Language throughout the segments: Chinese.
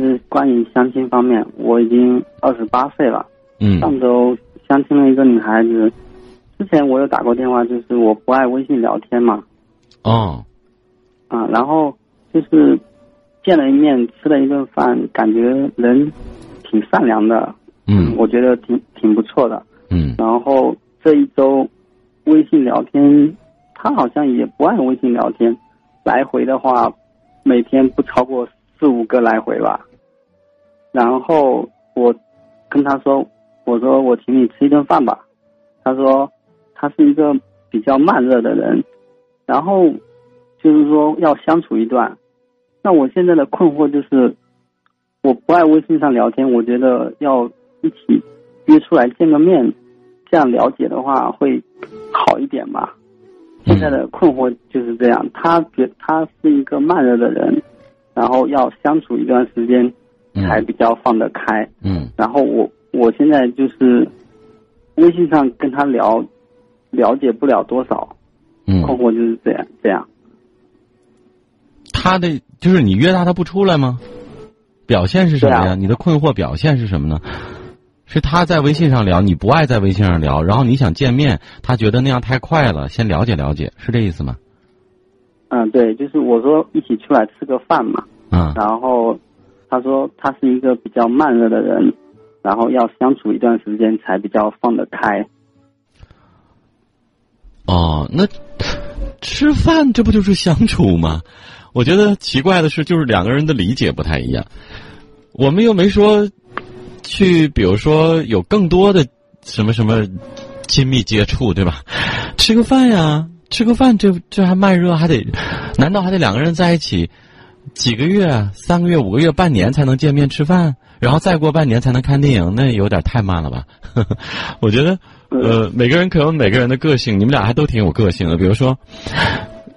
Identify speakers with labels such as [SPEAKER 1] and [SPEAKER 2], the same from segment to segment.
[SPEAKER 1] 就是关于相亲方面，我已经二十八岁了。
[SPEAKER 2] 嗯
[SPEAKER 1] 上周相亲了一个女孩子，之前我有打过电话，就是我不爱微信聊天嘛，
[SPEAKER 2] 哦
[SPEAKER 1] 啊，然后就是见了一面，吃了一顿饭，感觉人挺善良的，
[SPEAKER 2] 嗯
[SPEAKER 1] 我觉得挺挺不错的。
[SPEAKER 2] 嗯
[SPEAKER 1] 然后这一周微信聊天，她好像也不爱微信聊天，来回的话，每天不超过四五个来回吧。然后我跟他说，我说我请你吃一顿饭吧。他说他是一个比较慢热的人，然后就是说要相处一段。那我现在的困惑就是，我不爱微信上聊天，我觉得要一起约出来见个面，这样了解的话会好一点吧。现在的困惑就是这样，他觉他是一个慢热的人，然后要相处一段时间才比较放得开。
[SPEAKER 2] 嗯
[SPEAKER 1] 然后我我现在就是微信上跟他聊，了解不了多少，
[SPEAKER 2] 嗯，
[SPEAKER 1] 困惑就是这样这样。
[SPEAKER 2] 他的就是你约他，他不出来吗？表现是什么呀？
[SPEAKER 1] 啊
[SPEAKER 2] 你的困惑表现是什么呢？是他在微信上聊，你不爱在微信上聊，然后你想见面，他觉得那样太快了，先了解了解，是这意思吗？
[SPEAKER 1] 嗯，对，就是我说一起出来吃个饭嘛，
[SPEAKER 2] 嗯
[SPEAKER 1] 然后他说他是一个比较慢热的人，然后要相处一段时间才比较放得开。
[SPEAKER 2] 哦，那吃饭这不就是相处吗？我觉得奇怪的是，就是两个人的理解不太一样。我们又没说去，比如说有更多的什么什么亲密接触，对吧？吃个饭呀，吃个饭，这这还慢热，还得，难道还得两个人在一起几个月、三个月、五个月、半年才能见面吃饭，然后再过半年才能看电影？那有点太慢了吧？我觉得，呃，每个人可有每个人的个性，你们俩还都挺有个性的。比如说，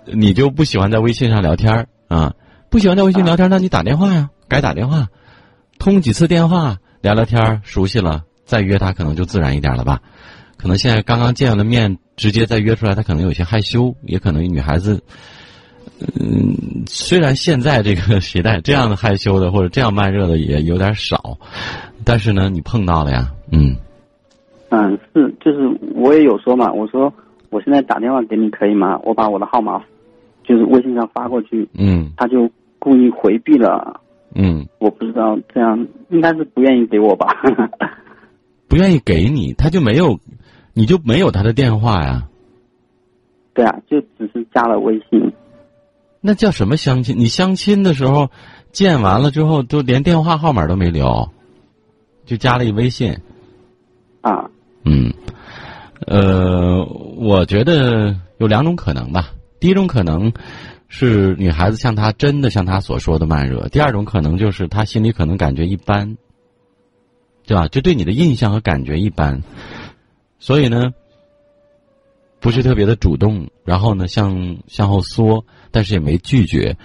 [SPEAKER 2] 你就不喜欢在微信上聊天儿啊，不喜欢在微信聊天儿，那你打电话呀，改打电话，通几次电话聊聊天，熟悉了再约他，可能就自然一点了吧。可能现在刚刚见了面，直接再约出来，他可能有些害羞，也可能女孩子，嗯，虽然现在这个时代这样的害羞的或者这样慢热的也有点少，但是呢，你碰到了呀，嗯
[SPEAKER 1] 嗯，是，就是我也有说嘛，我说我现在打电话给你可以吗？我把我的号码就是微信上发过去，
[SPEAKER 2] 嗯
[SPEAKER 1] 他就故意回避了。
[SPEAKER 2] 嗯，
[SPEAKER 1] 我不知道这样应该是不愿意给我吧？
[SPEAKER 2] 不愿意给你，他就没有，你就没有他的电话呀？
[SPEAKER 1] 对啊，就只是加了微信。
[SPEAKER 2] 那叫什么相亲？你相亲的时候见完了之后，都连电话号码都没留，就加了一微信。
[SPEAKER 1] 啊，
[SPEAKER 2] 嗯，呃，我觉得有两种可能吧。第一种可能是女孩子像他真的像他所说的慢热；第二种可能就是她心里可能感觉一般，对吧？就对你的印象和感觉一般，所以呢，不是特别的主动，然后呢向向后缩，但是也没拒绝。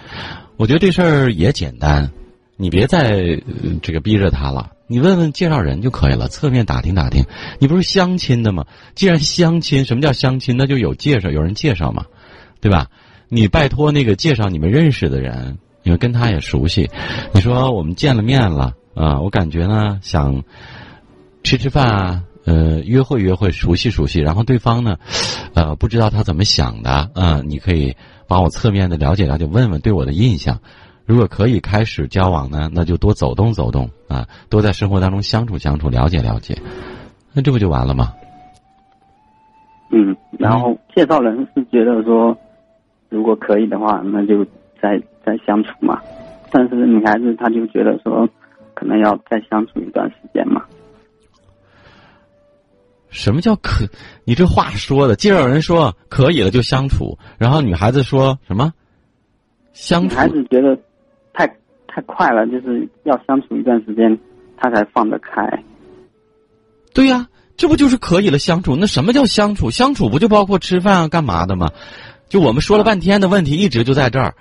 [SPEAKER 2] 我觉得这事儿也简单，你别再、这个逼着他了。你问问介绍人就可以了，侧面打听打听。你不是相亲的吗？既然相亲，什么叫相亲？那就有介绍，有人介绍嘛，对吧？你拜托那个介绍你们认识的人，你们跟他也熟悉。你说我们见了面了啊，我感觉呢想吃吃饭啊，呃，约会约会，熟悉熟悉。然后对方呢，呃，不知道他怎么想的啊，你可以帮我侧面的了解了解，问问对我的印象。如果可以开始交往呢，那就多走动走动啊，多在生活当中相处相处，了解了解，那这不就完了吗？
[SPEAKER 1] 嗯，然后介绍人是觉得说，如果可以的话，那就再再相处嘛。但是女孩子她就觉得说，可能要再相处一段时间嘛。
[SPEAKER 2] 什么叫可？你这话说的，介绍人说可以了就相处，然后女孩子说什么？相处
[SPEAKER 1] 女孩子觉得太太快了，就是要相处一段时间，她才放得开。
[SPEAKER 2] 对呀、这不就是可以了相处？那什么叫相处？相处不就包括吃饭啊、干嘛的吗？就我们说了半天的问题，一直就在这儿。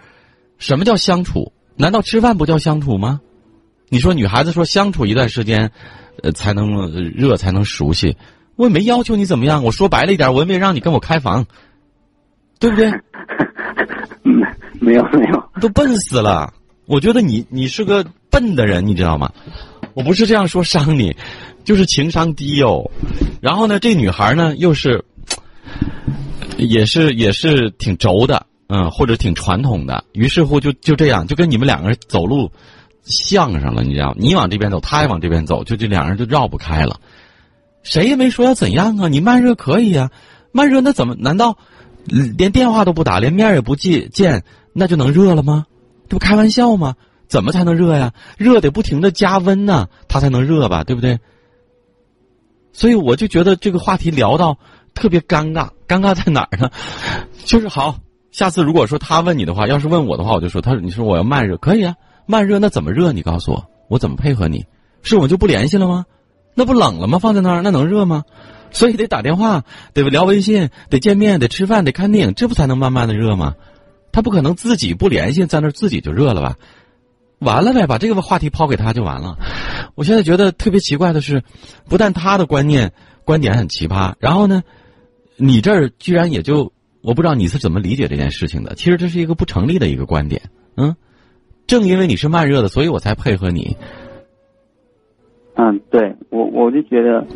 [SPEAKER 2] 什么叫相处？难道吃饭不叫相处吗？你说女孩子说相处一段时间，呃，才能呃热，才能熟悉。我也没要求你怎么样，我说白了一点，我也没让你跟我开房，对不对？
[SPEAKER 1] 嗯，没有没有，
[SPEAKER 2] 都笨死了。我觉得你你是个笨笨的人，你知道吗？我不是这样说伤你，就是情商低哟。然后呢，这女孩呢又是，也是也是挺轴的，嗯，或者挺传统的。于是乎就就这样，就跟你们两个人走路像上了，你知道？你往这边走，她也往这边走，就这两人就绕不开了。谁也没说要怎样啊，你慢热可以啊，慢热那怎么？难道连电话都不打，连面也不见见，那就能热了吗？这不开玩笑吗？怎么才能热呀？热得不停的加温呢，它才能热吧，对不对？所以我就觉得这个话题聊到特别尴尬，尴尬在哪儿呢？就是好，下次如果说他问你的话，要是问我的话，我就说他你说我要慢热可以啊，慢热那怎么热？你告诉我，我怎么配合你？是我们就不联系了吗？那不冷了吗？放在那儿那能热吗？所以得打电话，得聊微信，得见面，得吃饭，得看电影，这不才能慢慢的热吗？他不可能自己不联系，在那儿自己就热了吧？完了呗，把这个话题抛给他就完了。我现在觉得特别奇怪的是，不但他的观念观点很奇葩，然后呢，你这儿居然也就我不知道你是怎么理解这件事情的。其实这是一个不成立的一个观点。嗯，正因为你是慢热的，所以我才配合你。
[SPEAKER 1] 嗯，对我我就觉得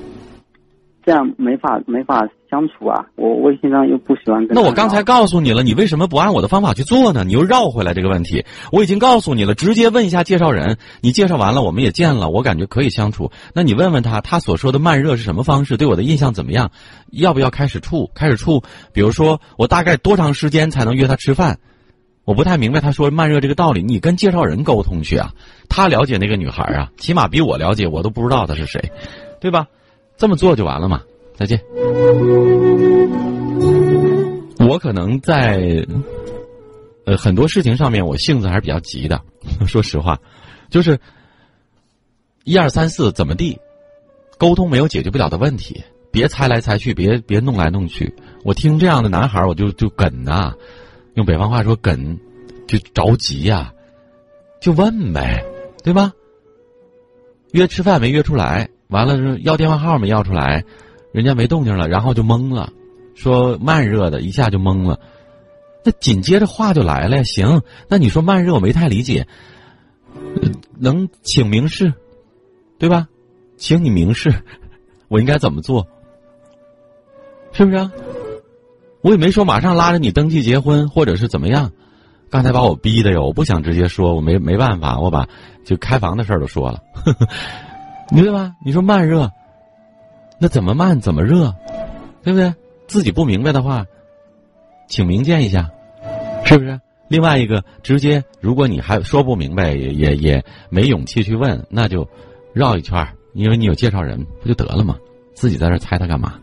[SPEAKER 1] 这样没法没法。相处啊，我微信上又不喜欢跟。
[SPEAKER 2] 那我刚才告诉你了，你为什么不按我的方法去做呢？你又绕回来这个问题。我已经告诉你了，直接问一下介绍人。你介绍完了，我们也见了，我感觉可以相处。那你问问他，他所说的慢热是什么方式？对我的印象怎么样？要不要开始处？开始处？比如说，我大概多长时间才能约他吃饭？我不太明白他说慢热这个道理。你跟介绍人沟通去啊，他了解那个女孩啊，起码比我了解，我都不知道她是谁，对吧？这么做就完了嘛。再见。我可能在呃很多事情上面，我性子还是比较急的。说实话，就是一二三四怎么地，沟通没有解决不了的问题，别猜来猜去，别别弄来弄去。我听这样的男孩，我就就梗呐，用北方话说梗，就着急呀，就问呗，对吧？约吃饭没约出来，完了要电话号没要出来。人家没动静了，然后就懵了，说慢热的，一下就懵了。那紧接着话就来了，行，那你说慢热我没太理解，能请明示，对吧？请你明示，我应该怎么做？是不是？啊我也没说马上拉着你登记结婚，或者是怎么样。刚才把我逼的哟，我不想直接说，我没没办法，我把就开房的事儿都说了，明白吧？你说慢热。那怎么慢怎么热，对不对？自己不明白的话，请明鉴一下，是不是？另外一个，直接如果你还说不明白，也也也没勇气去问，那就绕一圈，因为你有介绍人，不就得了吗？自己在这猜他干嘛？